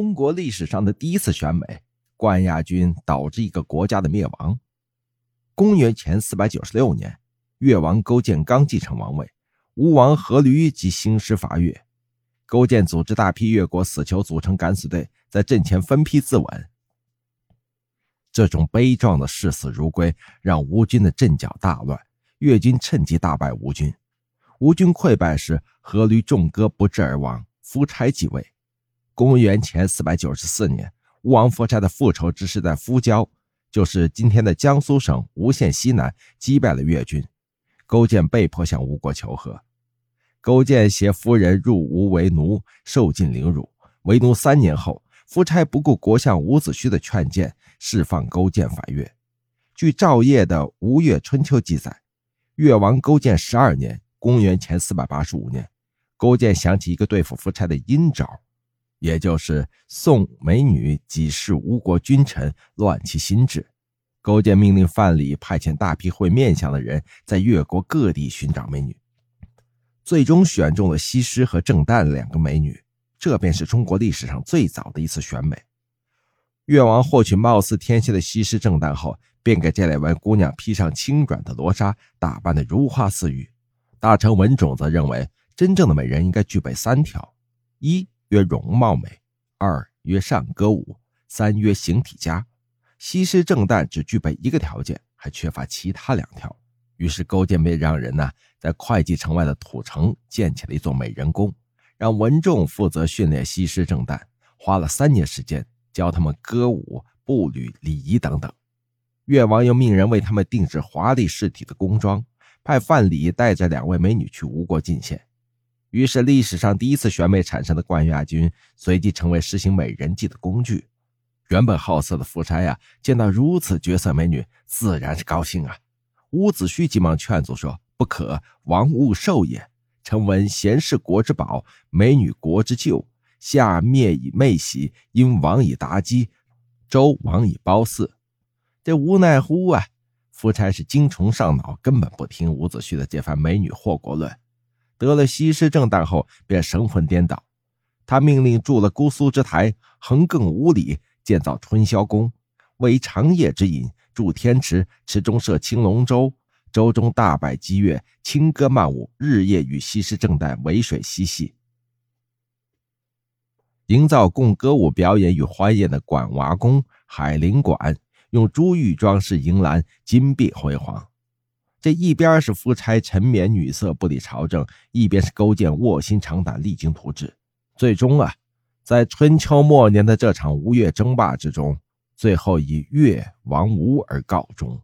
中国历史上的第一次选美，冠亚军导致一个国家的灭亡。公元前四百九十六年，越王勾践刚继承王位，吴王阖闾即兴师伐越。勾践组织大批越国死囚组成敢死队，在阵前分批自刎。这种悲壮的视死如归，让吴军的阵脚大乱，越军趁机大败吴军。吴军溃败时，阖闾中戈不治而亡，夫差继位。公元前四百九十四年，吴王夫差的复仇之师在夫郊，就是今天的江苏省吴县西南，击败了越军。勾践被迫向吴国求和。勾践携夫人入吴为奴，受尽凌辱。为奴三年后，夫差不顾国相伍子胥的劝谏，释放勾践返越。据赵晔的《吴越春秋》记载，越王勾践十二年（公元前四百八十五年），勾践想起一个对付夫差的阴招，也就是送美女几世吴国君臣，乱其心智。勾践命令范蠡派遣大批会面相的人，在越国各地寻找美女。最终选中了西施和郑旦两个美女，这便是中国历史上最早的一次选美。越王获取貌似天仙的西施、郑旦后，便给这两位姑娘披上轻软的罗纱，打扮得如花似玉。大臣文种则认为，真正的美人应该具备三条：一曰容貌美，二曰善歌舞，三曰形体佳。西施、郑旦只具备一个条件，还缺乏其他两条。于是勾践便让人呢，在会稽城外的土城建起了一座美人宫，让文仲负责训练西施正旦，花了三年时间教他们歌舞、步履、礼仪等等。越王又命人为他们定制华丽饰体的宫装，派范蠡带着两位美女去吴国进献。于是，历史上第一次选美产生的冠亚军，随即成为实行美人计的工具。原本好色的夫差呀，见到如此绝色美女，自然是高兴啊。伍子胥急忙劝阻说：“不可，王勿受也。臣闻贤士国之宝，美女国之救。夏灭以媚喜，因王以妲己，周王以褒姒。”这无奈乎啊！夫差是精虫上脑，根本不听伍子胥的这番美女祸国论。得了西施正旦后，便神魂颠倒。他命令筑了姑苏之台，横亘五里，建造春宵宫，为长夜之饮。筑天池，池中设青龙舟，舟中大摆姬乐，轻歌曼舞，日夜与西施正旦围水嬉戏，营造供歌舞表演与欢宴的馆娃宫、海陵馆，用珠玉装饰银栏，金碧辉煌。这一边是夫差沉湎女色，不理朝政；一边是勾践卧薪尝胆，励精图治。最终啊，在春秋末年的这场吴越争霸之中。最后以越王吴而告终。